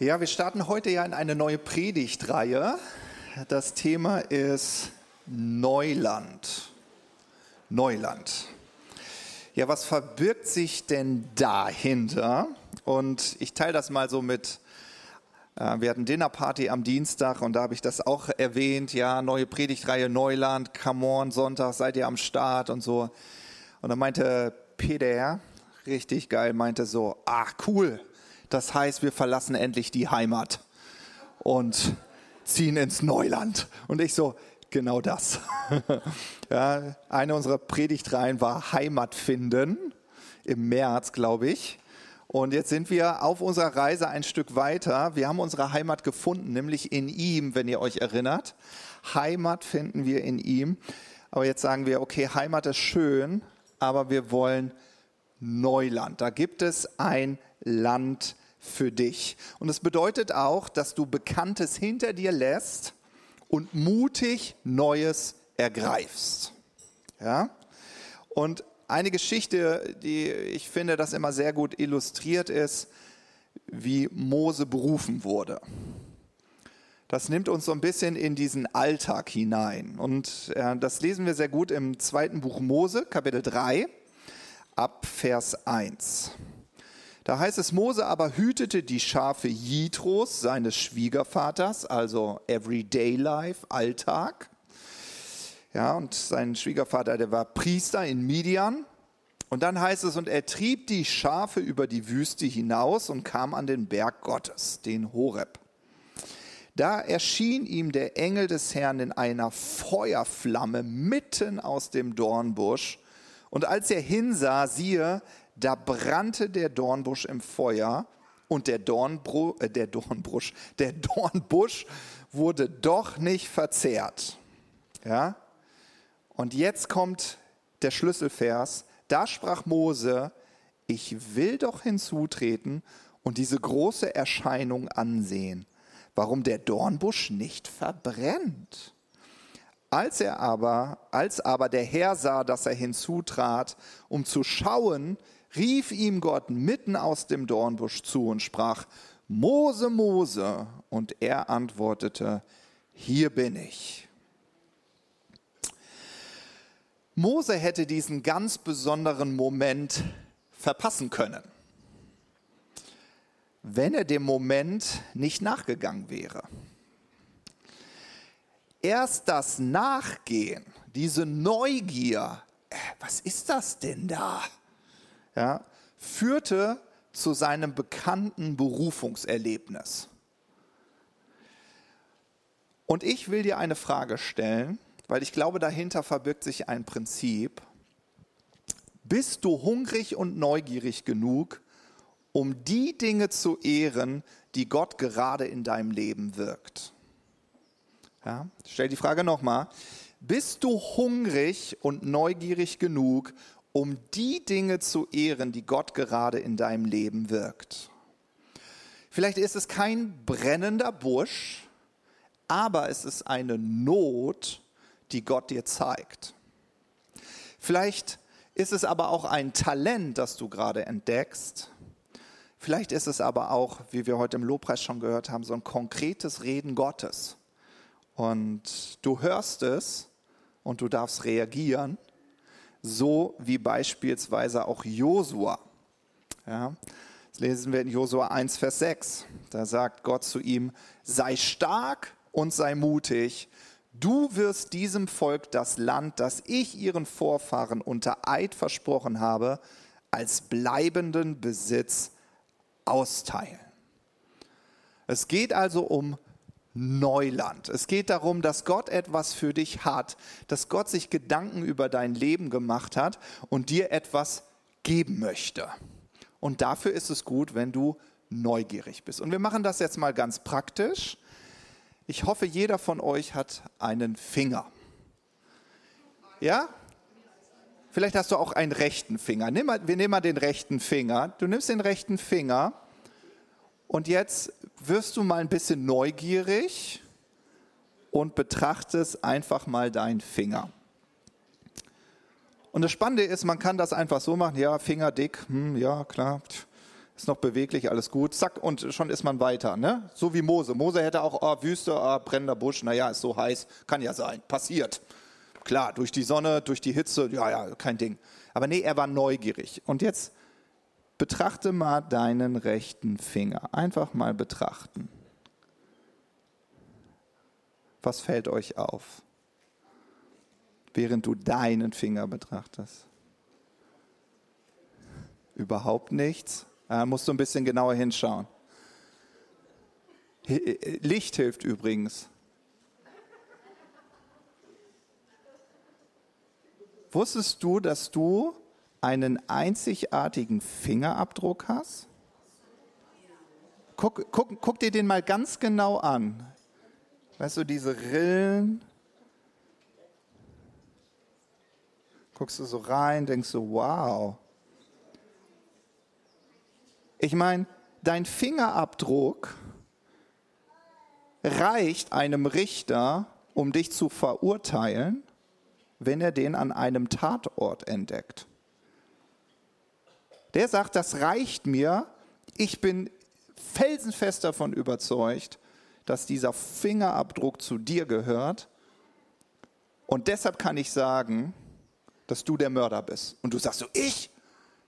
Ja, wir starten heute ja in eine neue Predigtreihe. Das Thema ist Neuland. Neuland. Ja, was verbirgt sich denn dahinter? Und ich teile das mal so mit. Äh, wir hatten Dinnerparty am Dienstag und da habe ich das auch erwähnt. Ja, neue Predigtreihe Neuland, come on, Sonntag seid ihr am Start und so. Und dann meinte Peter, richtig geil, meinte so, ach cool, das heißt, wir verlassen endlich die Heimat und ziehen ins Neuland. Und ich so, genau das. ja, eine unserer Predigtreihen war Heimat finden im März, glaube ich. Und jetzt sind wir auf unserer Reise ein Stück weiter. Wir haben unsere Heimat gefunden, nämlich in ihm, wenn ihr euch erinnert. Heimat finden wir in ihm. Aber jetzt sagen wir, okay, Heimat ist schön, aber wir wollen Neuland. Da gibt es ein Land für dich. Und es bedeutet auch, dass du Bekanntes hinter dir lässt und mutig Neues ergreifst. Ja? Und eine Geschichte, die ich finde, das immer sehr gut illustriert ist, wie Mose berufen wurde. Das nimmt uns so ein bisschen in diesen Alltag hinein. Und äh, das lesen wir sehr gut im zweiten Buch Mose, Kapitel 3, ab Vers 1. Da heißt es, Mose aber hütete die Schafe Jitros, seines Schwiegervaters, also Everyday Life, Alltag. Ja, und sein Schwiegervater, der war Priester in Midian. Und dann heißt es, und er trieb die Schafe über die Wüste hinaus und kam an den Berg Gottes, den Horeb. Da erschien ihm der Engel des Herrn in einer Feuerflamme mitten aus dem Dornbusch. Und als er hinsah, siehe, da brannte der Dornbusch im Feuer und der, Dornbru äh, der, Dornbusch, der Dornbusch wurde doch nicht verzehrt. Ja? Und jetzt kommt der Schlüsselvers. Da sprach Mose, ich will doch hinzutreten und diese große Erscheinung ansehen, warum der Dornbusch nicht verbrennt. Als er aber, als aber der Herr sah, dass er hinzutrat, um zu schauen, rief ihm Gott mitten aus dem Dornbusch zu und sprach, Mose, Mose. Und er antwortete, hier bin ich. Mose hätte diesen ganz besonderen Moment verpassen können, wenn er dem Moment nicht nachgegangen wäre. Erst das Nachgehen, diese Neugier, äh, was ist das denn da? ja, führte zu seinem bekannten Berufungserlebnis. Und ich will dir eine Frage stellen, weil ich glaube, dahinter verbirgt sich ein Prinzip. Bist du hungrig und neugierig genug, um die Dinge zu ehren, die Gott gerade in deinem Leben wirkt? Ja, stell die Frage nochmal. Bist du hungrig und neugierig genug, um die Dinge zu ehren, die Gott gerade in deinem Leben wirkt. Vielleicht ist es kein brennender Busch, aber es ist eine Not, die Gott dir zeigt. Vielleicht ist es aber auch ein Talent, das du gerade entdeckst. Vielleicht ist es aber auch, wie wir heute im Lobpreis schon gehört haben, so ein konkretes Reden Gottes. Und du hörst es und du darfst reagieren so wie beispielsweise auch Josua. Ja, das lesen wir in Josua 1, Vers 6. Da sagt Gott zu ihm, sei stark und sei mutig. Du wirst diesem Volk das Land, das ich ihren Vorfahren unter Eid versprochen habe, als bleibenden Besitz austeilen. Es geht also um Neuland. Es geht darum, dass Gott etwas für dich hat, dass Gott sich Gedanken über dein Leben gemacht hat und dir etwas geben möchte. Und dafür ist es gut, wenn du neugierig bist. Und wir machen das jetzt mal ganz praktisch. Ich hoffe, jeder von euch hat einen Finger. Ja? Vielleicht hast du auch einen rechten Finger. Wir nehmen mal den rechten Finger. Du nimmst den rechten Finger und jetzt wirst du mal ein bisschen neugierig und betrachtest einfach mal deinen Finger. Und das Spannende ist, man kann das einfach so machen, ja, Finger dick, hm, ja, klar, ist noch beweglich, alles gut, zack, und schon ist man weiter. Ne? So wie Mose. Mose hätte auch, oh, Wüste, oh, brennender Busch, naja, ist so heiß, kann ja sein, passiert. Klar, durch die Sonne, durch die Hitze, ja, ja, kein Ding. Aber nee, er war neugierig. Und jetzt betrachte mal deinen rechten Finger. Einfach mal betrachten. Was fällt euch auf, während du deinen Finger betrachtest? Überhaupt nichts. Da musst du ein bisschen genauer hinschauen. Licht hilft übrigens. Wusstest du, dass du einen einzigartigen Fingerabdruck hast? Guck, guck, guck dir den mal ganz genau an. Weißt du, diese Rillen. Guckst du so rein, denkst du, wow. Ich meine, dein Fingerabdruck reicht einem Richter, um dich zu verurteilen, wenn er den an einem Tatort entdeckt. Der sagt, das reicht mir, ich bin felsenfest davon überzeugt, dass dieser Fingerabdruck zu dir gehört. Und deshalb kann ich sagen, dass du der Mörder bist. Und du sagst so, ich?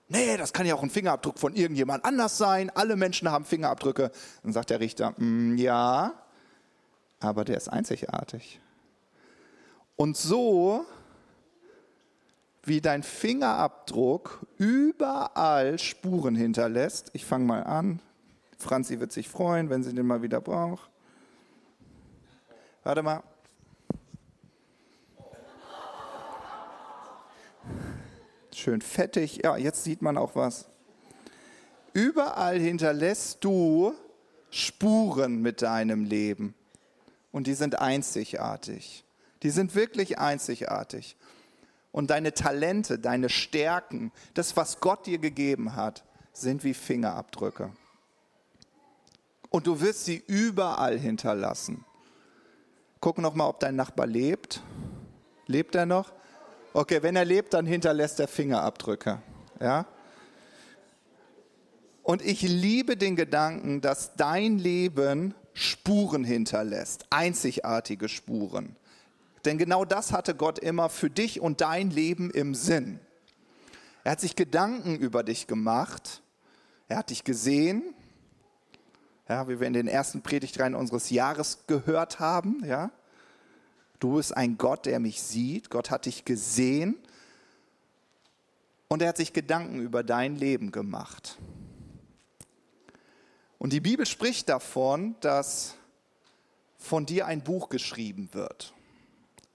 nee, das kann ja auch ein Fingerabdruck von irgendjemand anders sein. Alle Menschen haben Fingerabdrücke. Dann sagt der Richter, mm, ja, aber der ist einzigartig. Und so wie dein Fingerabdruck überall Spuren hinterlässt. Ich fange mal an. Franzi wird sich freuen, wenn sie den mal wieder braucht. Warte mal. Schön fettig. Ja, jetzt sieht man auch was. Überall hinterlässt du Spuren mit deinem Leben. Und die sind einzigartig. Die sind wirklich einzigartig. Und deine Talente, deine Stärken, das, was Gott dir gegeben hat, sind wie Fingerabdrücke. Und du wirst sie überall hinterlassen. Guck noch mal, ob dein Nachbar lebt. Lebt er noch? Okay, wenn er lebt, dann hinterlässt er Fingerabdrücke. Ja? Und ich liebe den Gedanken, dass dein Leben Spuren hinterlässt, einzigartige Spuren. Denn genau das hatte Gott immer für dich und dein Leben im Sinn. Er hat sich Gedanken über dich gemacht. Er hat dich gesehen. Ja, wie wir in den ersten Predigtreihen unseres Jahres gehört haben. Ja. Du bist ein Gott, der mich sieht. Gott hat dich gesehen. Und er hat sich Gedanken über dein Leben gemacht. Und die Bibel spricht davon, dass von dir ein Buch geschrieben wird.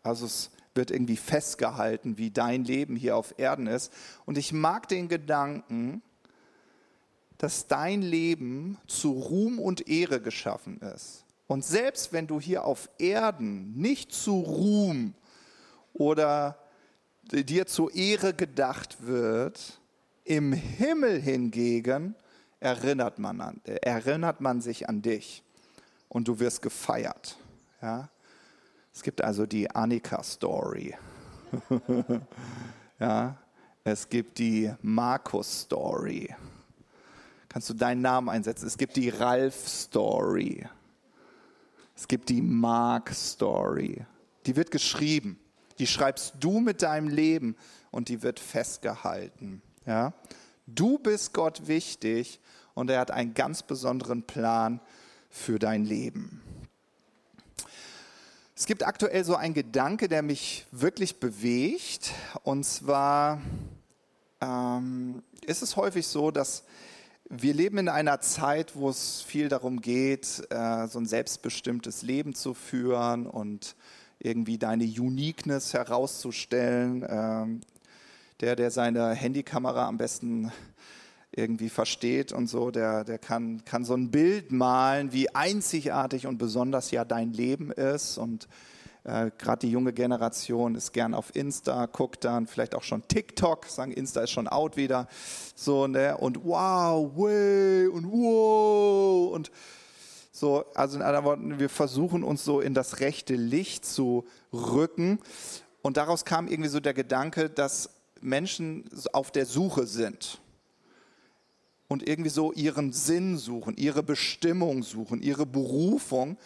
Also es wird irgendwie festgehalten, wie dein Leben hier auf Erden ist. Und ich mag den Gedanken, dass dein Leben zu Ruhm und Ehre geschaffen ist. Und selbst wenn du hier auf Erden nicht zu Ruhm oder dir zur Ehre gedacht wird, im Himmel hingegen erinnert man, an, erinnert man sich an dich und du wirst gefeiert. Ja? Es gibt also die Annika-Story. ja? Es gibt die Markus-Story. Kannst du deinen Namen einsetzen? Es gibt die Ralf-Story. Es gibt die Mark-Story. Die wird geschrieben. Die schreibst du mit deinem Leben und die wird festgehalten. Ja? Du bist Gott wichtig und er hat einen ganz besonderen Plan für dein Leben. Es gibt aktuell so einen Gedanke, der mich wirklich bewegt. Und zwar ähm, ist es häufig so, dass wir leben in einer Zeit, wo es viel darum geht, äh, so ein selbstbestimmtes Leben zu führen und irgendwie deine Uniqueness herauszustellen. Ähm, der, der seine Handykamera am besten irgendwie versteht und so, der, der kann, kann so ein Bild malen, wie einzigartig und besonders ja dein Leben ist und äh, Gerade die junge Generation ist gern auf Insta, guckt dann vielleicht auch schon TikTok, sagen Insta ist schon out wieder. So, ne? Und wow, way und wow und so, also in anderen Worten, wir versuchen uns so in das rechte Licht zu rücken. Und daraus kam irgendwie so der Gedanke, dass Menschen auf der Suche sind. Und irgendwie so ihren Sinn suchen, ihre Bestimmung suchen, ihre Berufung.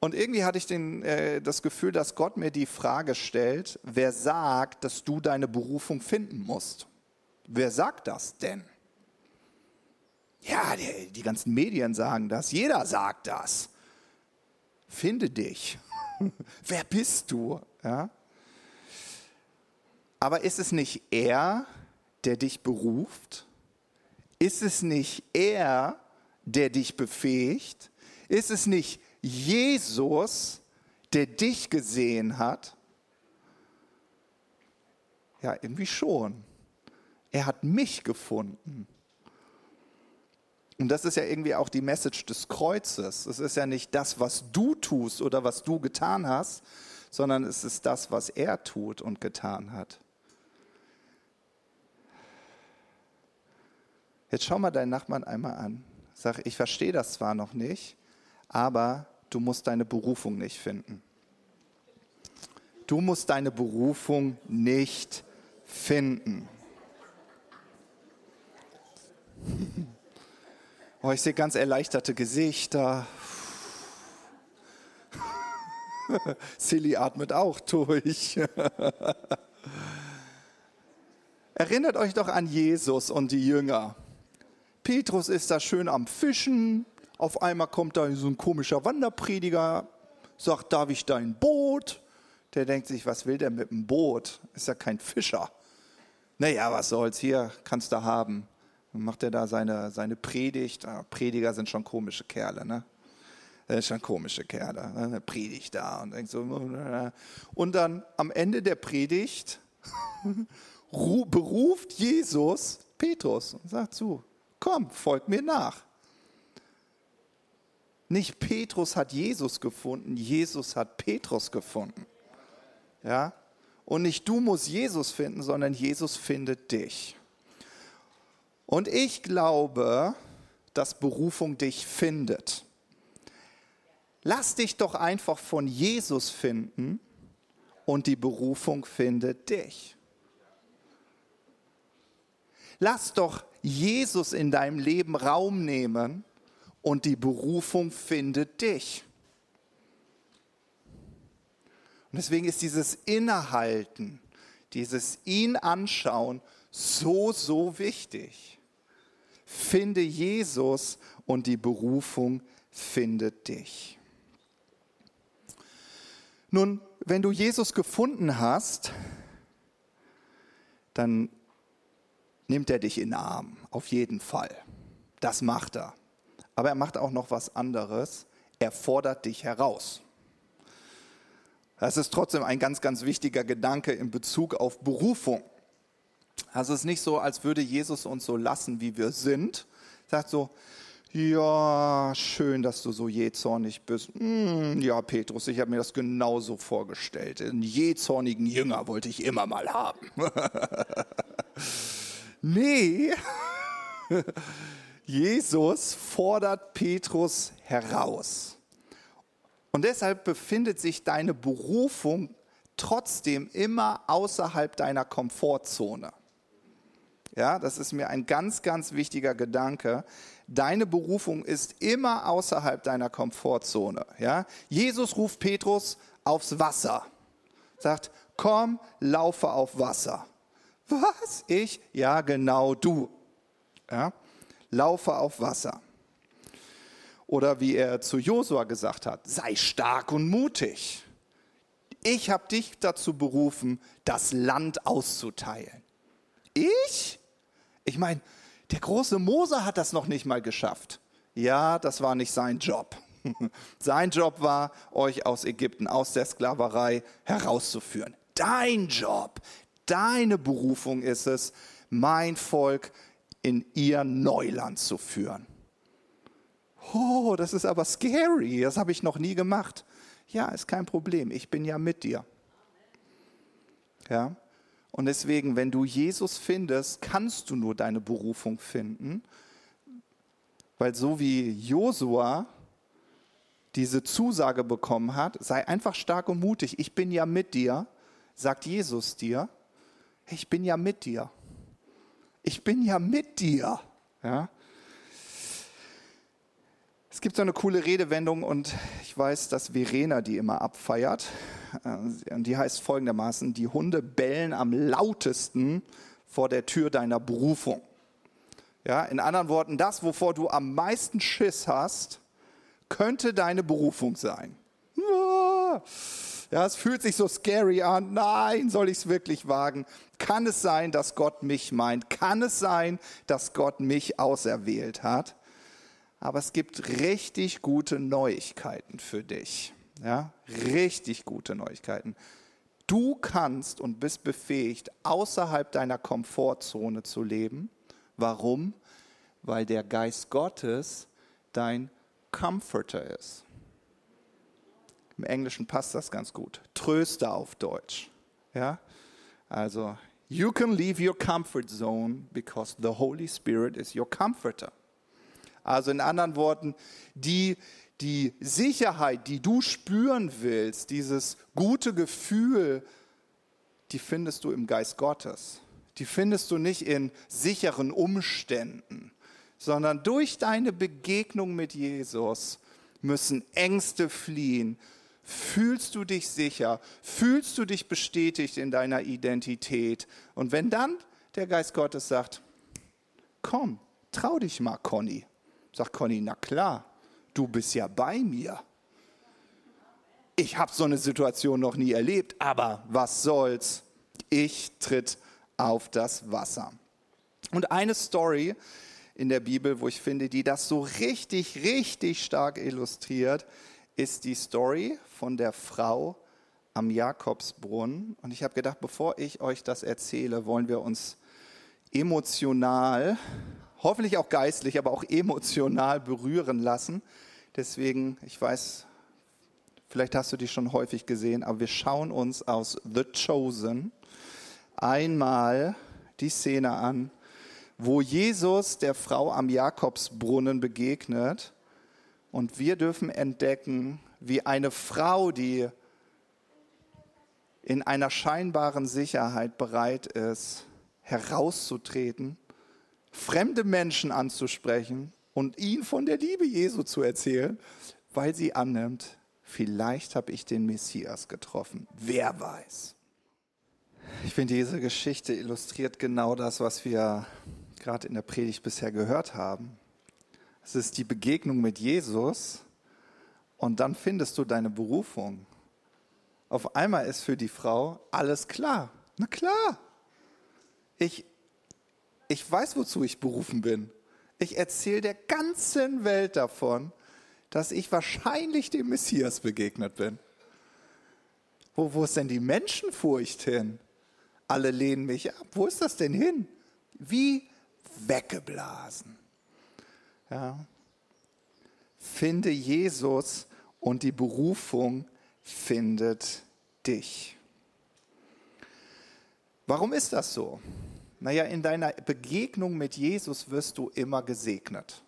Und irgendwie hatte ich den, äh, das Gefühl, dass Gott mir die Frage stellt, wer sagt, dass du deine Berufung finden musst? Wer sagt das denn? Ja, die, die ganzen Medien sagen das, jeder sagt das. Finde dich. wer bist du? Ja? Aber ist es nicht er, der dich beruft? Ist es nicht er, der dich befähigt? Ist es nicht Jesus, der dich gesehen hat? Ja, irgendwie schon. Er hat mich gefunden. Und das ist ja irgendwie auch die Message des Kreuzes. Es ist ja nicht das, was du tust oder was du getan hast, sondern es ist das, was er tut und getan hat. Jetzt schau mal deinen Nachbarn einmal an. Sag, ich verstehe das zwar noch nicht, aber du musst deine Berufung nicht finden. Du musst deine Berufung nicht finden. Oh, ich sehe ganz erleichterte Gesichter. Silly atmet auch durch. Erinnert euch doch an Jesus und die Jünger. Petrus ist da schön am Fischen. Auf einmal kommt da so ein komischer Wanderprediger, sagt, darf ich dein Boot? Der denkt sich, was will der mit dem Boot? Ist ja kein Fischer. Naja, was soll's, hier kannst du haben. Dann macht er da seine, seine Predigt. Ah, Prediger sind schon komische Kerle, ne? Das ist schon komische Kerle. Ne? Predigt da und denkt so. Und dann am Ende der Predigt beruft Jesus Petrus und sagt zu, komm, folg mir nach. Nicht Petrus hat Jesus gefunden, Jesus hat Petrus gefunden. Ja? Und nicht du musst Jesus finden, sondern Jesus findet dich. Und ich glaube, dass Berufung dich findet. Lass dich doch einfach von Jesus finden und die Berufung findet dich. Lass doch Jesus in deinem Leben Raum nehmen und die Berufung findet dich. Und deswegen ist dieses Innehalten, dieses ihn anschauen so, so wichtig. Finde Jesus und die Berufung findet dich. Nun, wenn du Jesus gefunden hast, dann nimmt er dich in den Arm, auf jeden Fall. Das macht er. Aber er macht auch noch was anderes. Er fordert dich heraus. Das ist trotzdem ein ganz, ganz wichtiger Gedanke in Bezug auf Berufung. Also es ist nicht so, als würde Jesus uns so lassen, wie wir sind. Sagt so, ja, schön, dass du so jähzornig bist. Hm, ja, Petrus, ich habe mir das genauso vorgestellt. Einen jähzornigen Jünger wollte ich immer mal haben. nee, Jesus fordert Petrus heraus. Und deshalb befindet sich deine Berufung trotzdem immer außerhalb deiner Komfortzone. Ja, das ist mir ein ganz, ganz wichtiger Gedanke. Deine Berufung ist immer außerhalb deiner Komfortzone. Ja, Jesus ruft Petrus aufs Wasser. Sagt, komm, laufe auf Wasser. Was? Ich? Ja, genau du. Ja, laufe auf Wasser. Oder wie er zu Josua gesagt hat, sei stark und mutig. Ich habe dich dazu berufen, das Land auszuteilen. Ich? Ich meine, der große Mose hat das noch nicht mal geschafft. Ja, das war nicht sein Job. sein Job war, euch aus Ägypten, aus der Sklaverei herauszuführen. Dein Job, deine Berufung ist es, mein Volk in ihr Neuland zu führen. Oh, das ist aber scary, das habe ich noch nie gemacht. Ja, ist kein Problem, ich bin ja mit dir. Ja, und deswegen, wenn du Jesus findest, kannst du nur deine Berufung finden, weil so wie Josua diese Zusage bekommen hat, sei einfach stark und mutig, ich bin ja mit dir, sagt Jesus dir, ich bin ja mit dir. Ich bin ja mit dir. Ja? Es gibt so eine coole Redewendung und ich weiß, dass Verena die immer abfeiert. Äh, und die heißt folgendermaßen, die Hunde bellen am lautesten vor der Tür deiner Berufung. Ja, in anderen Worten, das, wovor du am meisten Schiss hast, könnte deine Berufung sein. Ja, es fühlt sich so scary an. Nein, soll ich es wirklich wagen? Kann es sein, dass Gott mich meint? Kann es sein, dass Gott mich auserwählt hat? Aber es gibt richtig gute Neuigkeiten für dich. Ja, richtig gute Neuigkeiten. Du kannst und bist befähigt, außerhalb deiner Komfortzone zu leben. Warum? Weil der Geist Gottes dein Comforter ist. Im Englischen passt das ganz gut. Tröster auf Deutsch. Ja? Also, you can leave your comfort zone because the Holy Spirit is your comforter. Also in anderen Worten, die, die Sicherheit, die du spüren willst, dieses gute Gefühl, die findest du im Geist Gottes. Die findest du nicht in sicheren Umständen, sondern durch deine Begegnung mit Jesus müssen Ängste fliehen. Fühlst du dich sicher? Fühlst du dich bestätigt in deiner Identität? Und wenn dann der Geist Gottes sagt, komm, trau dich mal, Conny, Sagt Conny, na klar, du bist ja bei mir. Ich habe so eine Situation noch nie erlebt, aber was soll's? Ich tritt auf das Wasser. Und eine Story in der Bibel, wo ich finde, die das so richtig, richtig stark illustriert, ist die Story von der Frau am Jakobsbrunnen. Und ich habe gedacht, bevor ich euch das erzähle, wollen wir uns emotional hoffentlich auch geistlich, aber auch emotional berühren lassen. Deswegen, ich weiß, vielleicht hast du die schon häufig gesehen, aber wir schauen uns aus The Chosen einmal die Szene an, wo Jesus der Frau am Jakobsbrunnen begegnet und wir dürfen entdecken, wie eine Frau, die in einer scheinbaren Sicherheit bereit ist, herauszutreten fremde Menschen anzusprechen und ihnen von der Liebe Jesu zu erzählen, weil sie annimmt, vielleicht habe ich den Messias getroffen. Wer weiß. Ich finde, diese Geschichte illustriert genau das, was wir gerade in der Predigt bisher gehört haben. Es ist die Begegnung mit Jesus und dann findest du deine Berufung. Auf einmal ist für die Frau alles klar. Na klar. Ich ich weiß, wozu ich berufen bin. Ich erzähle der ganzen Welt davon, dass ich wahrscheinlich dem Messias begegnet bin. Wo, wo ist denn die Menschenfurcht hin? Alle lehnen mich ab. Wo ist das denn hin? Wie weggeblasen. Ja. Finde Jesus und die Berufung findet dich. Warum ist das so? Naja, in deiner Begegnung mit Jesus wirst du immer gesegnet.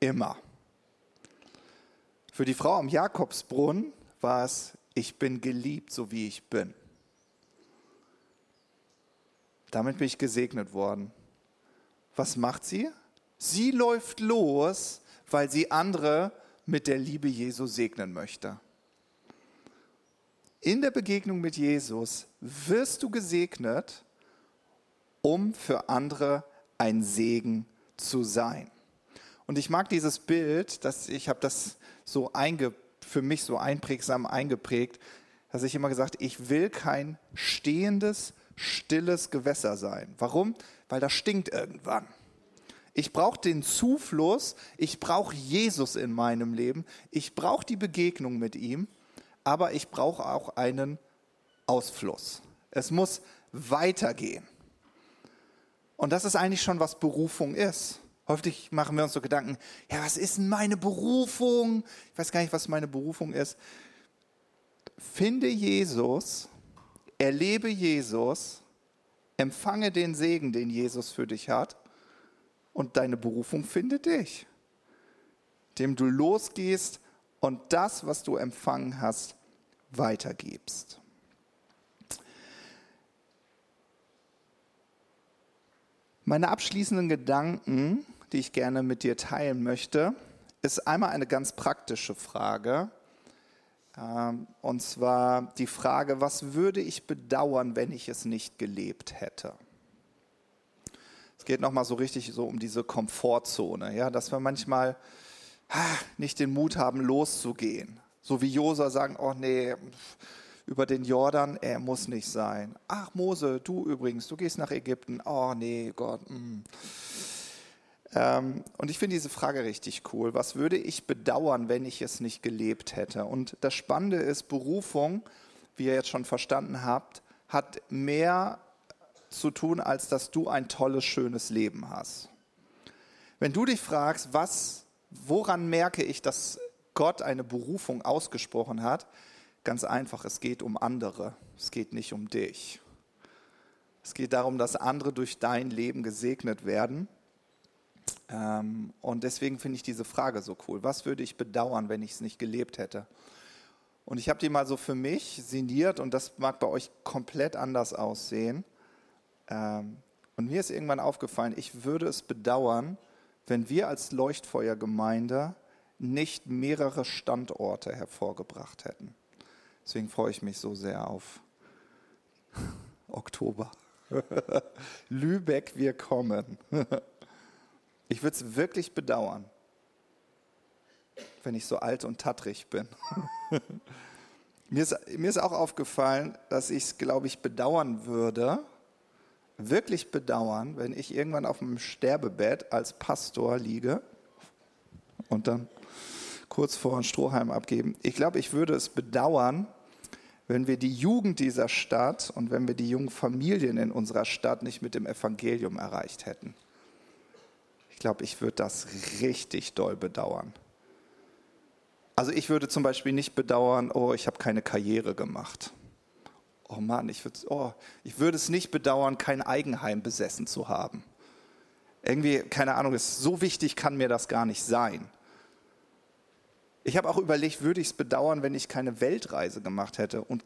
Immer. Für die Frau am Jakobsbrunnen war es, ich bin geliebt, so wie ich bin. Damit bin ich gesegnet worden. Was macht sie? Sie läuft los, weil sie andere mit der Liebe Jesu segnen möchte. In der Begegnung mit Jesus wirst du gesegnet um für andere ein Segen zu sein. Und ich mag dieses Bild, dass ich habe das so einge, für mich so einprägsam eingeprägt, dass ich immer gesagt, ich will kein stehendes, stilles Gewässer sein. Warum? Weil das stinkt irgendwann. Ich brauche den Zufluss, ich brauche Jesus in meinem Leben, ich brauche die Begegnung mit ihm, aber ich brauche auch einen Ausfluss. Es muss weitergehen. Und das ist eigentlich schon, was Berufung ist. Häufig machen wir uns so Gedanken, ja, was ist denn meine Berufung? Ich weiß gar nicht, was meine Berufung ist. Finde Jesus, erlebe Jesus, empfange den Segen, den Jesus für dich hat und deine Berufung findet dich, dem du losgehst und das, was du empfangen hast, weitergibst. Meine abschließenden Gedanken, die ich gerne mit dir teilen möchte, ist einmal eine ganz praktische Frage. Ähm, und zwar die Frage, was würde ich bedauern, wenn ich es nicht gelebt hätte? Es geht nochmal so richtig so um diese Komfortzone, ja, dass wir manchmal nicht den Mut haben, loszugehen. So wie Josa sagen, oh nee, über den Jordan, er muss nicht sein. Ach Mose, du übrigens, du gehst nach Ägypten. Oh nee, Gott. Mm. Ähm, und ich finde diese Frage richtig cool. Was würde ich bedauern, wenn ich es nicht gelebt hätte? Und das Spannende ist, Berufung, wie ihr jetzt schon verstanden habt, hat mehr zu tun, als dass du ein tolles, schönes Leben hast. Wenn du dich fragst, was, woran merke ich, dass Gott eine Berufung ausgesprochen hat, ganz einfach, es geht um andere, es geht nicht um dich. Es geht darum, dass andere durch dein Leben gesegnet werden. Ähm, und deswegen finde ich diese Frage so cool. Was würde ich bedauern, wenn ich es nicht gelebt hätte? Und ich habe die mal so für mich sinniert und das mag bei euch komplett anders aussehen. Ähm, und mir ist irgendwann aufgefallen, ich würde es bedauern, wenn wir als Leuchtfeuergemeinde nicht mehrere Standorte hervorgebracht hätten. Deswegen freue ich mich so sehr auf Oktober. Lübeck, wir kommen. ich würde es wirklich bedauern, wenn ich so alt und tattrig bin. mir, ist, mir ist auch aufgefallen, dass ich es, glaube ich, bedauern würde, wirklich bedauern, wenn ich irgendwann auf dem Sterbebett als Pastor liege und dann kurz vor ein Strohhalm abgeben. Ich glaube, ich würde es bedauern, wenn wir die Jugend dieser Stadt und wenn wir die jungen Familien in unserer Stadt nicht mit dem Evangelium erreicht hätten. Ich glaube, ich würde das richtig doll bedauern. Also ich würde zum Beispiel nicht bedauern, oh, ich habe keine Karriere gemacht oh Mann, ich würde oh, ich würd es nicht bedauern, kein Eigenheim besessen zu haben. Irgendwie, keine Ahnung, ist so wichtig kann mir das gar nicht sein. Ich habe auch überlegt, würde ich es bedauern, wenn ich keine Weltreise gemacht hätte. Und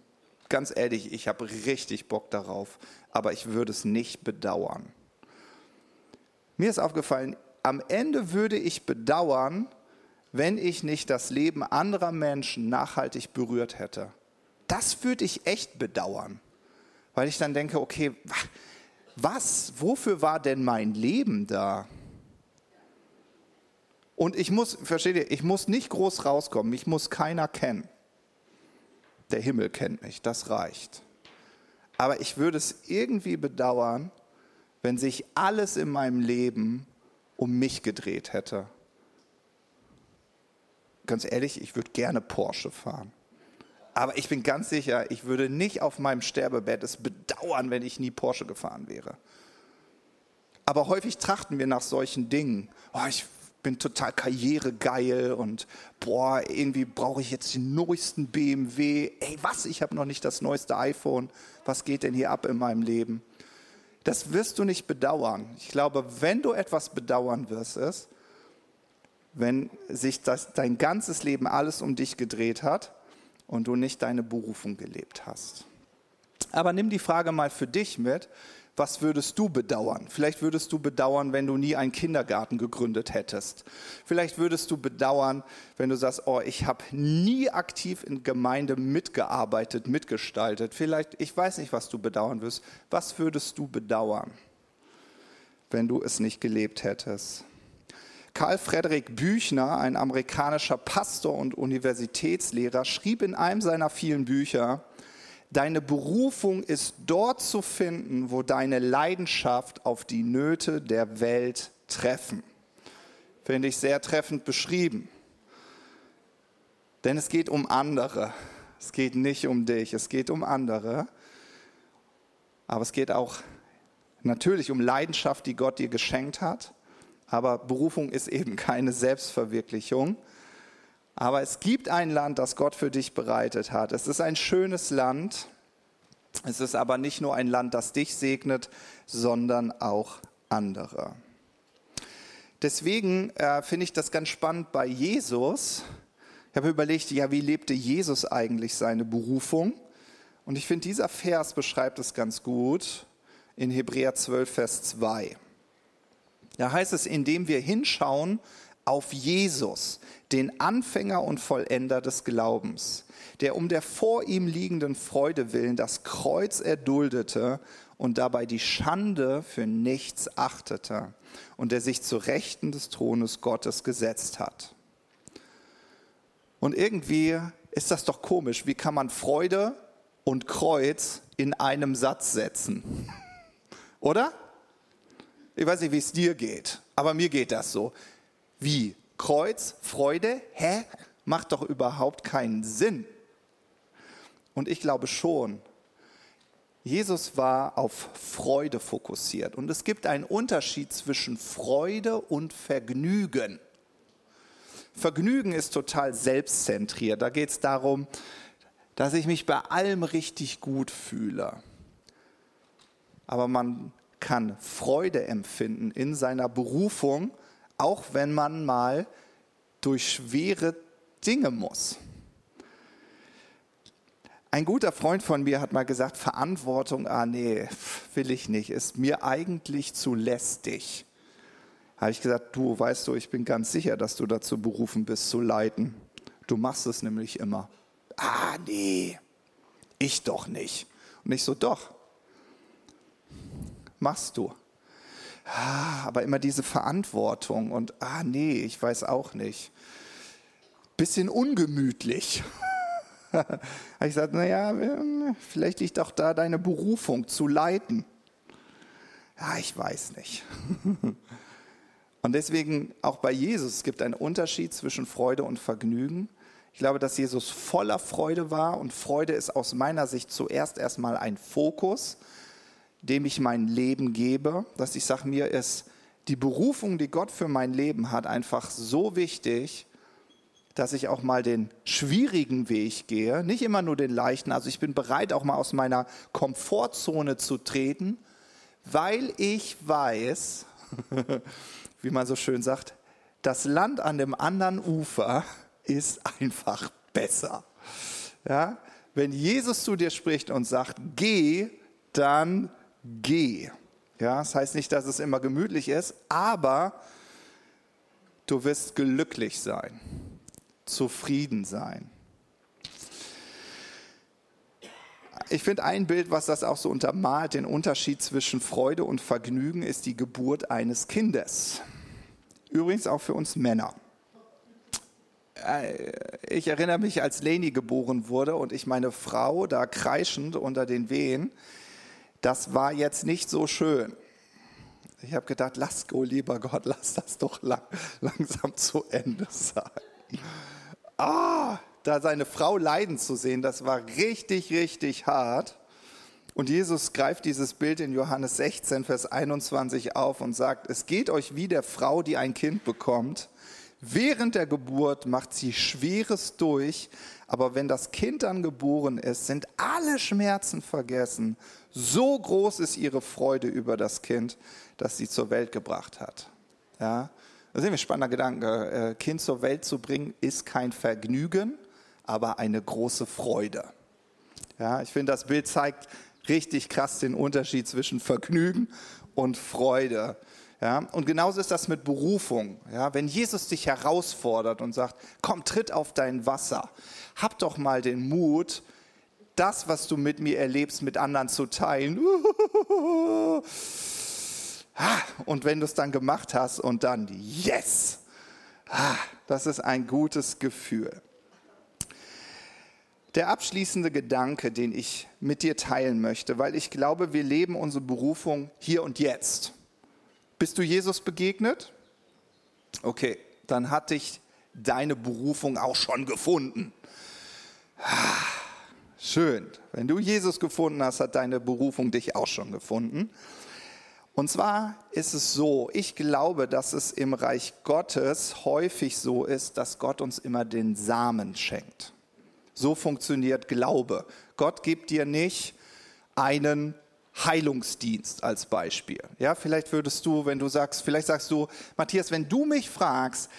ganz ehrlich, ich habe richtig Bock darauf, aber ich würde es nicht bedauern. Mir ist aufgefallen, am Ende würde ich bedauern, wenn ich nicht das Leben anderer Menschen nachhaltig berührt hätte das würde ich echt bedauern, weil ich dann denke, okay, was, wofür war denn mein Leben da? Und ich muss, versteht ihr, ich muss nicht groß rauskommen, mich muss keiner kennen. Der Himmel kennt mich, das reicht. Aber ich würde es irgendwie bedauern, wenn sich alles in meinem Leben um mich gedreht hätte. Ganz ehrlich, ich würde gerne Porsche fahren. Aber ich bin ganz sicher, ich würde nicht auf meinem Sterbebett es bedauern, wenn ich nie Porsche gefahren wäre. Aber häufig trachten wir nach solchen Dingen. Oh, ich bin total karrieregeil und boah, irgendwie brauche ich jetzt den neuesten BMW. Ey, was? Ich habe noch nicht das neueste iPhone. Was geht denn hier ab in meinem Leben? Das wirst du nicht bedauern. Ich glaube, wenn du etwas bedauern wirst, ist, wenn sich das, dein ganzes Leben alles um dich gedreht hat und du nicht deine Berufung gelebt hast. Aber nimm die Frage mal für dich mit, was würdest du bedauern? Vielleicht würdest du bedauern, wenn du nie einen Kindergarten gegründet hättest. Vielleicht würdest du bedauern, wenn du sagst, oh, ich habe nie aktiv in Gemeinde mitgearbeitet, mitgestaltet. Vielleicht, ich weiß nicht, was du bedauern wirst. Was würdest du bedauern, wenn du es nicht gelebt hättest? Karl Friedrich Büchner, ein amerikanischer Pastor und Universitätslehrer, schrieb in einem seiner vielen Bücher, Deine Berufung ist dort zu finden, wo deine Leidenschaft auf die Nöte der Welt treffen. Finde ich sehr treffend beschrieben. Denn es geht um andere. Es geht nicht um dich, es geht um andere. Aber es geht auch natürlich um Leidenschaft, die Gott dir geschenkt hat. Aber Berufung ist eben keine Selbstverwirklichung. Aber es gibt ein Land, das Gott für dich bereitet hat. Es ist ein schönes Land. Es ist aber nicht nur ein Land, das dich segnet, sondern auch andere. Deswegen äh, finde ich das ganz spannend bei Jesus. Ich habe überlegt, ja, wie lebte Jesus eigentlich seine Berufung? Und ich finde, dieser Vers beschreibt es ganz gut in Hebräer 12, Vers 2. Da heißt es, indem wir hinschauen auf Jesus, den Anfänger und Vollender des Glaubens, der um der vor ihm liegenden Freude willen das Kreuz erduldete und dabei die Schande für nichts achtete und der sich zu Rechten des Thrones Gottes gesetzt hat. Und irgendwie ist das doch komisch. Wie kann man Freude und Kreuz in einem Satz setzen? Oder? Ich weiß nicht, wie es dir geht, aber mir geht das so. Wie? Kreuz, Freude? Hä? Macht doch überhaupt keinen Sinn. Und ich glaube schon, Jesus war auf Freude fokussiert. Und es gibt einen Unterschied zwischen Freude und Vergnügen. Vergnügen ist total selbstzentriert. Da geht es darum, dass ich mich bei allem richtig gut fühle. Aber man kann Freude empfinden in seiner Berufung, auch wenn man mal durch schwere Dinge muss. Ein guter Freund von mir hat mal gesagt, Verantwortung, ah nee, will ich nicht, ist mir eigentlich zu lästig. Habe ich gesagt, du weißt du, ich bin ganz sicher, dass du dazu berufen bist zu leiten. Du machst es nämlich immer. Ah nee, ich doch nicht. Und ich so, doch, machst du. Ah, aber immer diese Verantwortung und, ah nee, ich weiß auch nicht. Bisschen ungemütlich. ich gesagt, naja, vielleicht liegt auch da deine Berufung zu leiten. Ja, ich weiß nicht. Und deswegen auch bei Jesus, es gibt einen Unterschied zwischen Freude und Vergnügen. Ich glaube, dass Jesus voller Freude war und Freude ist aus meiner Sicht zuerst erstmal ein Fokus, dem ich mein Leben gebe, dass ich sage, mir ist die Berufung, die Gott für mein Leben hat, einfach so wichtig, dass ich auch mal den schwierigen Weg gehe, nicht immer nur den leichten. Also ich bin bereit, auch mal aus meiner Komfortzone zu treten, weil ich weiß, wie man so schön sagt, das Land an dem anderen Ufer ist einfach besser. Ja? Wenn Jesus zu dir spricht und sagt, geh, dann geh. Ja, das heißt nicht, dass es immer gemütlich ist, aber du wirst glücklich sein zufrieden sein. Ich finde ein Bild, was das auch so untermalt, den Unterschied zwischen Freude und Vergnügen, ist die Geburt eines Kindes. Übrigens auch für uns Männer. Äh, ich erinnere mich, als Leni geboren wurde und ich meine Frau da kreischend unter den Wehen, das war jetzt nicht so schön. Ich habe gedacht, lass, oh lieber Gott, lass das doch lang, langsam zu Ende sein ah, da seine Frau leiden zu sehen, das war richtig, richtig hart. Und Jesus greift dieses Bild in Johannes 16, Vers 21 auf und sagt, es geht euch wie der Frau, die ein Kind bekommt. Während der Geburt macht sie Schweres durch, aber wenn das Kind dann geboren ist, sind alle Schmerzen vergessen. So groß ist ihre Freude über das Kind, das sie zur Welt gebracht hat. Ja? Das ist ein spannender Gedanke. Äh, kind zur Welt zu bringen ist kein Vergnügen, aber eine große Freude. Ja, ich finde, das Bild zeigt richtig krass den Unterschied zwischen Vergnügen und Freude. Ja, und genauso ist das mit Berufung. Ja, wenn Jesus dich herausfordert und sagt, komm, tritt auf dein Wasser, hab doch mal den Mut, das, was du mit mir erlebst, mit anderen zu teilen. Und wenn du es dann gemacht hast und dann, yes, das ist ein gutes Gefühl. Der abschließende Gedanke, den ich mit dir teilen möchte, weil ich glaube, wir leben unsere Berufung hier und jetzt. Bist du Jesus begegnet? Okay, dann hat dich deine Berufung auch schon gefunden. Schön. Wenn du Jesus gefunden hast, hat deine Berufung dich auch schon gefunden. Und zwar ist es so, ich glaube, dass es im Reich Gottes häufig so ist, dass Gott uns immer den Samen schenkt. So funktioniert Glaube. Gott gibt dir nicht einen Heilungsdienst als Beispiel. Ja, vielleicht würdest du, wenn du sagst, vielleicht sagst du, Matthias, wenn du mich fragst,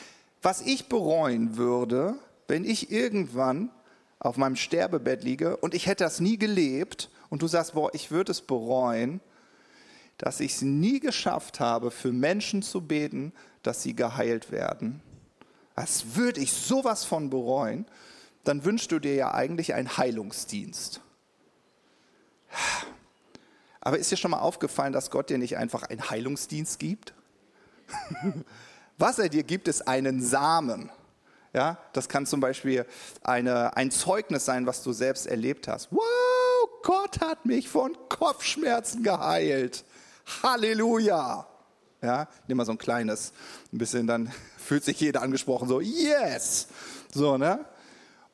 was ich bereuen würde, wenn ich irgendwann auf meinem Sterbebett liege und ich hätte das nie gelebt und du sagst, boah, ich würde es bereuen, dass ich es nie geschafft habe, für Menschen zu beten, dass sie geheilt werden, das würde ich sowas von bereuen, dann wünschst du dir ja eigentlich einen Heilungsdienst. Aber ist dir schon mal aufgefallen, dass Gott dir nicht einfach einen Heilungsdienst gibt? Was er dir gibt, ist einen Samen. Ja, das kann zum Beispiel eine, ein Zeugnis sein, was du selbst erlebt hast. Wow, Gott hat mich von Kopfschmerzen geheilt. Halleluja. Ja, nimm mal so ein kleines, ein bisschen, dann fühlt sich jeder angesprochen, so, yes. So, ne?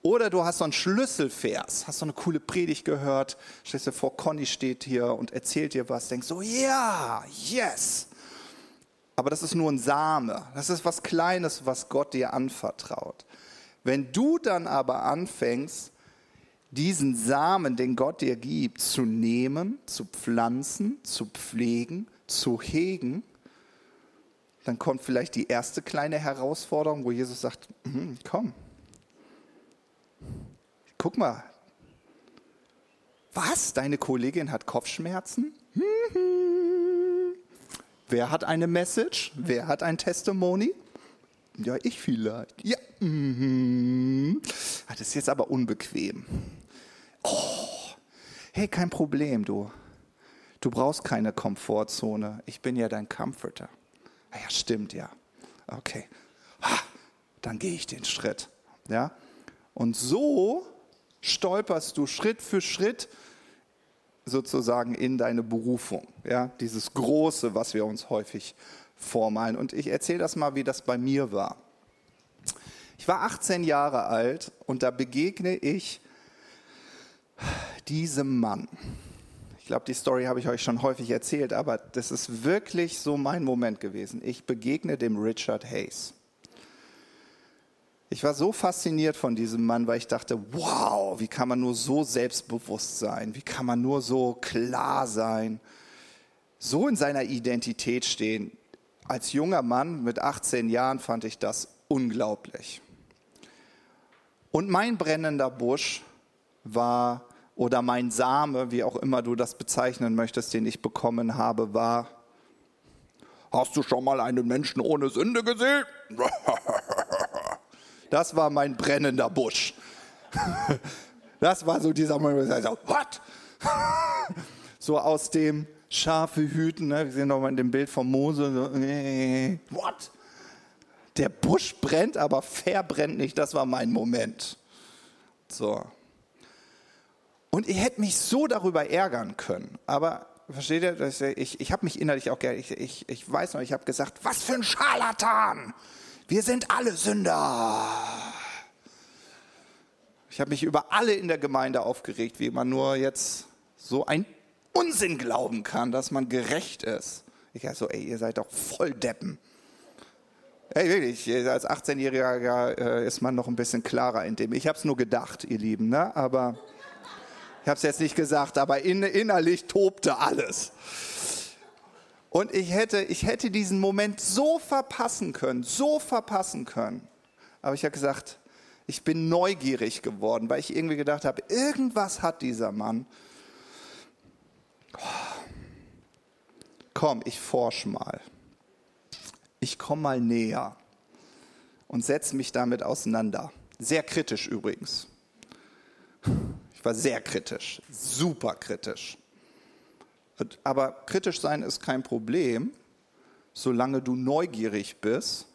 Oder du hast so einen Schlüsselvers, hast so eine coole Predigt gehört, stellst dir vor, Conny steht hier und erzählt dir was, denkst so, ja, yes. Aber das ist nur ein Same, das ist was Kleines, was Gott dir anvertraut. Wenn du dann aber anfängst, diesen Samen, den Gott dir gibt, zu nehmen, zu pflanzen, zu pflegen, zu hegen, dann kommt vielleicht die erste kleine Herausforderung, wo Jesus sagt, mhm, komm, guck mal, was, deine Kollegin hat Kopfschmerzen? Mhm. Wer hat eine Message? Wer hat ein Testimony? Ja, ich vielleicht. Ja. Mhm. Das ist jetzt aber unbequem. Oh. Hey, kein Problem, du. Du brauchst keine Komfortzone. Ich bin ja dein Comforter. Ah ja, stimmt, ja. Okay. Dann gehe ich den Schritt. Ja? Und so stolperst du Schritt für Schritt sozusagen in deine Berufung. Ja? Dieses Große, was wir uns häufig vormalen. Und ich erzähle das mal, wie das bei mir war. Ich war 18 Jahre alt und da begegne ich diesem Mann. Ich glaube, die Story habe ich euch schon häufig erzählt, aber das ist wirklich so mein Moment gewesen. Ich begegne dem Richard Hayes. Ich war so fasziniert von diesem Mann, weil ich dachte, wow, wie kann man nur so selbstbewusst sein? Wie kann man nur so klar sein? So in seiner Identität stehen. Als junger Mann mit 18 Jahren fand ich das unglaublich. Und mein brennender Busch war oder mein Same, wie auch immer du das bezeichnen möchtest, den ich bekommen habe, war, hast du schon mal einen Menschen ohne Sünde gesehen? Das war mein brennender Busch. Das war so dieser Moment, wo ich so, what? So aus dem Schafe hüten, ne? wir sehen nochmal in dem Bild von Mose, so, what? Der Busch brennt, aber verbrennt nicht, das war mein Moment. So, und ich hätte mich so darüber ärgern können. Aber versteht ihr, ich, ich habe mich innerlich auch geärgert. Ich, ich, ich weiß noch, ich habe gesagt, was für ein Scharlatan. Wir sind alle Sünder. Ich habe mich über alle in der Gemeinde aufgeregt, wie man nur jetzt so ein Unsinn glauben kann, dass man gerecht ist. Ich sage so, ey, ihr seid doch voll Deppen. Ey, wirklich, als 18-Jähriger äh, ist man noch ein bisschen klarer in dem. Ich habe es nur gedacht, ihr Lieben, ne? aber ich habe es jetzt nicht gesagt, aber in, innerlich tobte alles. Und ich hätte, ich hätte diesen Moment so verpassen können, so verpassen können. Aber ich habe gesagt, ich bin neugierig geworden, weil ich irgendwie gedacht habe, irgendwas hat dieser Mann. Komm, ich forsch mal. Ich komme mal näher und setze mich damit auseinander. Sehr kritisch übrigens war sehr kritisch, super kritisch. Aber kritisch sein ist kein Problem, solange du neugierig bist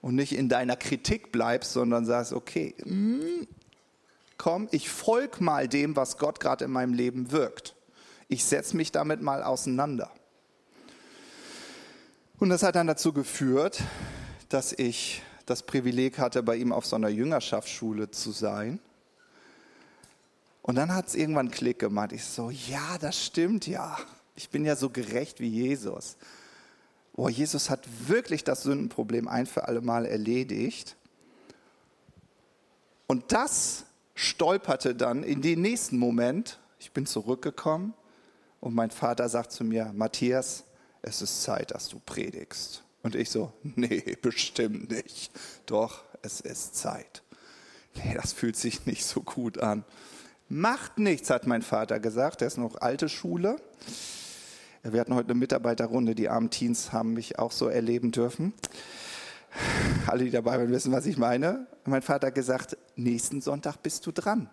und nicht in deiner Kritik bleibst, sondern sagst, okay, mm, komm, ich folge mal dem, was Gott gerade in meinem Leben wirkt. Ich setze mich damit mal auseinander. Und das hat dann dazu geführt, dass ich das Privileg hatte, bei ihm auf so einer Jüngerschaftsschule zu sein. Und dann hat es irgendwann Klick gemacht. Ich so, ja, das stimmt ja. Ich bin ja so gerecht wie Jesus. Oh, Jesus hat wirklich das Sündenproblem ein für alle Mal erledigt. Und das stolperte dann in den nächsten Moment. Ich bin zurückgekommen und mein Vater sagt zu mir, Matthias, es ist Zeit, dass du predigst. Und ich so, nee, bestimmt nicht. Doch, es ist Zeit. Nee, das fühlt sich nicht so gut an. Macht nichts, hat mein Vater gesagt. Er ist noch alte Schule. Wir hatten heute eine Mitarbeiterrunde, die armen Teens haben mich auch so erleben dürfen. Alle, die dabei waren, wissen, was ich meine. Mein Vater hat gesagt, nächsten Sonntag bist du dran.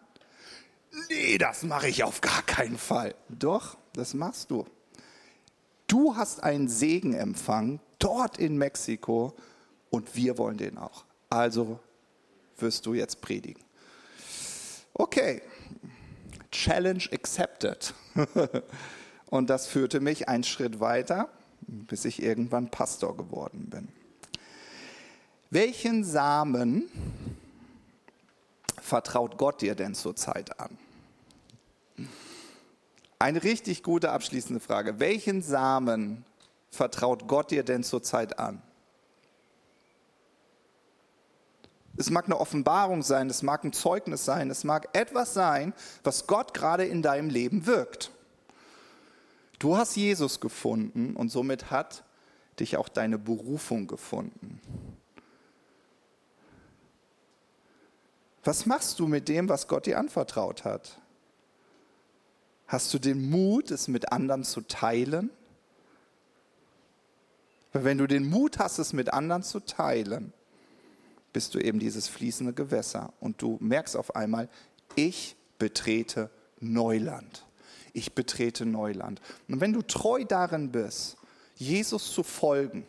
Nee, das mache ich auf gar keinen Fall. Doch, das machst du. Du hast einen Segen empfangen, dort in Mexiko, und wir wollen den auch. Also wirst du jetzt predigen. Okay, Challenge accepted. und das führte mich einen Schritt weiter, bis ich irgendwann Pastor geworden bin. Welchen Samen vertraut Gott dir denn zurzeit an? Eine richtig gute abschließende Frage. Welchen Samen vertraut Gott dir denn zurzeit an? Es mag eine Offenbarung sein, es mag ein Zeugnis sein, es mag etwas sein, was Gott gerade in deinem Leben wirkt. Du hast Jesus gefunden und somit hat dich auch deine Berufung gefunden. Was machst du mit dem, was Gott dir anvertraut hat? Hast du den Mut, es mit anderen zu teilen? Weil wenn du den Mut hast, es mit anderen zu teilen, bist du eben dieses fließende Gewässer und du merkst auf einmal, ich betrete Neuland. Ich betrete Neuland. Und wenn du treu darin bist, Jesus zu folgen,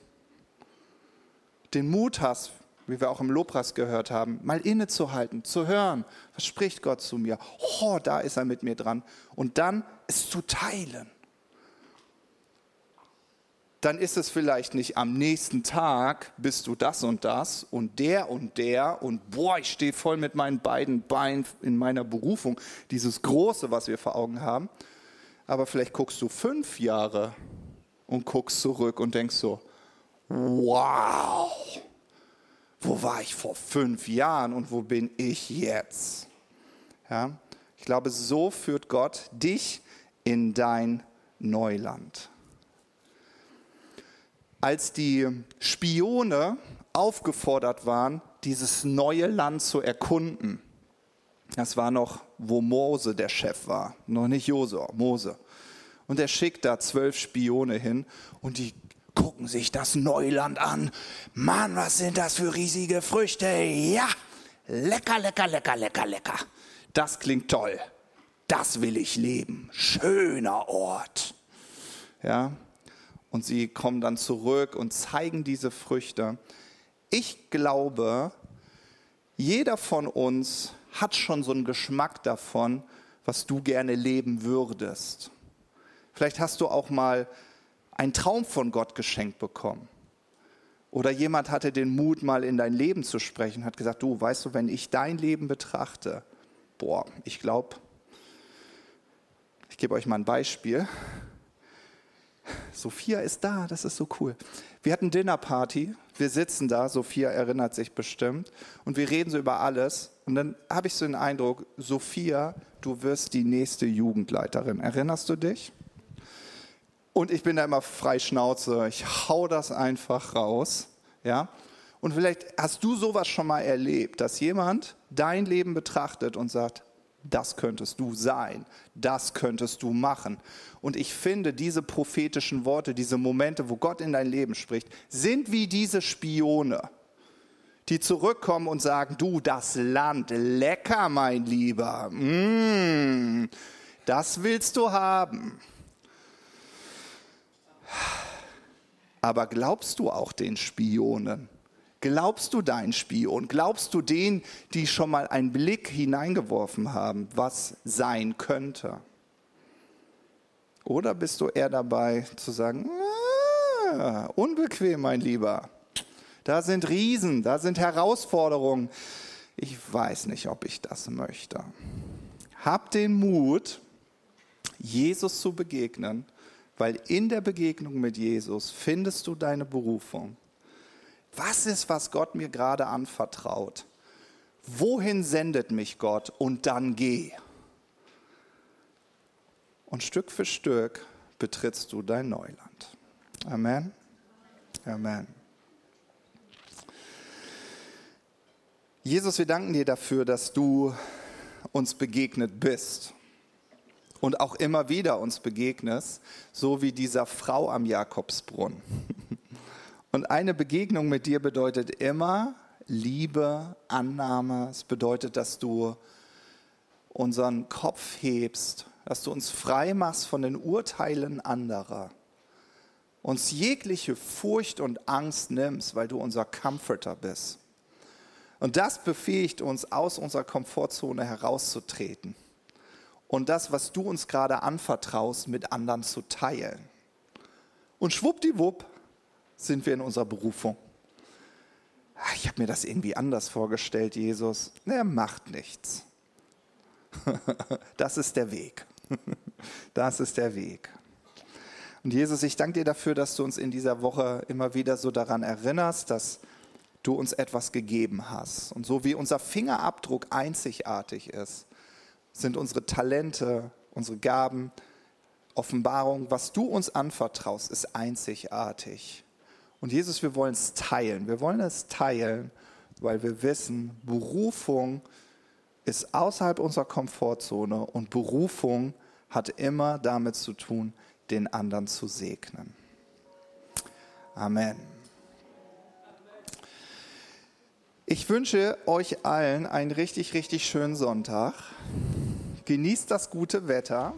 den Mut hast, wie wir auch im Lobpreis gehört haben, mal innezuhalten, zu hören, was spricht Gott zu mir? Oh, da ist er mit mir dran. Und dann es zu teilen. Dann ist es vielleicht nicht am nächsten Tag bist du das und das und der und der und boah, ich stehe voll mit meinen beiden Beinen in meiner Berufung, dieses Große, was wir vor Augen haben. Aber vielleicht guckst du fünf Jahre und guckst zurück und denkst so, wow, wo war ich vor fünf Jahren und wo bin ich jetzt? Ja, ich glaube, so führt Gott dich in dein Neuland. Als die Spione aufgefordert waren, dieses neue Land zu erkunden, das war noch, wo Mose der Chef war, noch nicht Josua, Mose. Und er schickt da zwölf Spione hin und die gucken sich das Neuland an. Mann, was sind das für riesige Früchte? Ja, lecker, lecker, lecker, lecker, lecker. Das klingt toll. Das will ich leben. Schöner Ort. Ja, und sie kommen dann zurück und zeigen diese Früchte. Ich glaube, jeder von uns hat schon so einen Geschmack davon, was du gerne leben würdest. Vielleicht hast du auch mal einen Traum von Gott geschenkt bekommen. Oder jemand hatte den Mut, mal in dein Leben zu sprechen, hat gesagt, du, weißt du, wenn ich dein Leben betrachte, boah, ich glaube, ich gebe euch mal ein Beispiel. Sophia ist da, das ist so cool. Wir hatten Dinnerparty, wir sitzen da, Sophia erinnert sich bestimmt, und wir reden so über alles. Und dann habe ich so den Eindruck, Sophia, du wirst die nächste Jugendleiterin. Erinnerst du dich? Und ich bin da immer frei Schnauze. Ich hau das einfach raus. Ja? Und vielleicht hast du sowas schon mal erlebt, dass jemand dein Leben betrachtet und sagt, das könntest du sein, das könntest du machen. Und ich finde, diese prophetischen Worte, diese Momente, wo Gott in dein Leben spricht, sind wie diese Spione, die zurückkommen und sagen, du, das Land, lecker, mein Lieber, mm, das willst du haben. Aber glaubst du auch den Spionen? Glaubst du deinen Spion? Glaubst du denen, die schon mal einen Blick hineingeworfen haben, was sein könnte? Oder bist du eher dabei zu sagen, ah, unbequem, mein Lieber. Da sind Riesen, da sind Herausforderungen. Ich weiß nicht, ob ich das möchte. Hab den Mut, Jesus zu begegnen weil in der Begegnung mit Jesus findest du deine Berufung. Was ist, was Gott mir gerade anvertraut? Wohin sendet mich Gott? Und dann geh. Und Stück für Stück betrittst du dein Neuland. Amen. Amen. Jesus, wir danken dir dafür, dass du uns begegnet bist und auch immer wieder uns begegnest, so wie dieser Frau am Jakobsbrunnen. Und eine Begegnung mit dir bedeutet immer Liebe, Annahme. Es bedeutet, dass du unseren Kopf hebst, dass du uns frei machst von den Urteilen anderer, uns jegliche Furcht und Angst nimmst, weil du unser Comforter bist. Und das befähigt uns, aus unserer Komfortzone herauszutreten und das, was du uns gerade anvertraust, mit anderen zu teilen. Und schwuppdiwupp sind wir in unserer Berufung. Ah, ich habe mir das irgendwie anders vorgestellt, Jesus. Er macht nichts. Das ist der Weg. Das ist der Weg. Und Jesus, ich danke dir dafür, dass du uns in dieser Woche immer wieder so daran erinnerst, dass du uns etwas gegeben hast. Und so wie unser Fingerabdruck einzigartig ist, sind unsere Talente, unsere Gaben, Offenbarung, was du uns anvertraust, ist einzigartig. Und Jesus, wir wollen es teilen. Wir wollen es teilen, weil wir wissen, Berufung ist außerhalb unserer Komfortzone und Berufung hat immer damit zu tun, den anderen zu segnen. Amen. Ich wünsche euch allen einen richtig, richtig schönen Sonntag. Genießt das gute Wetter.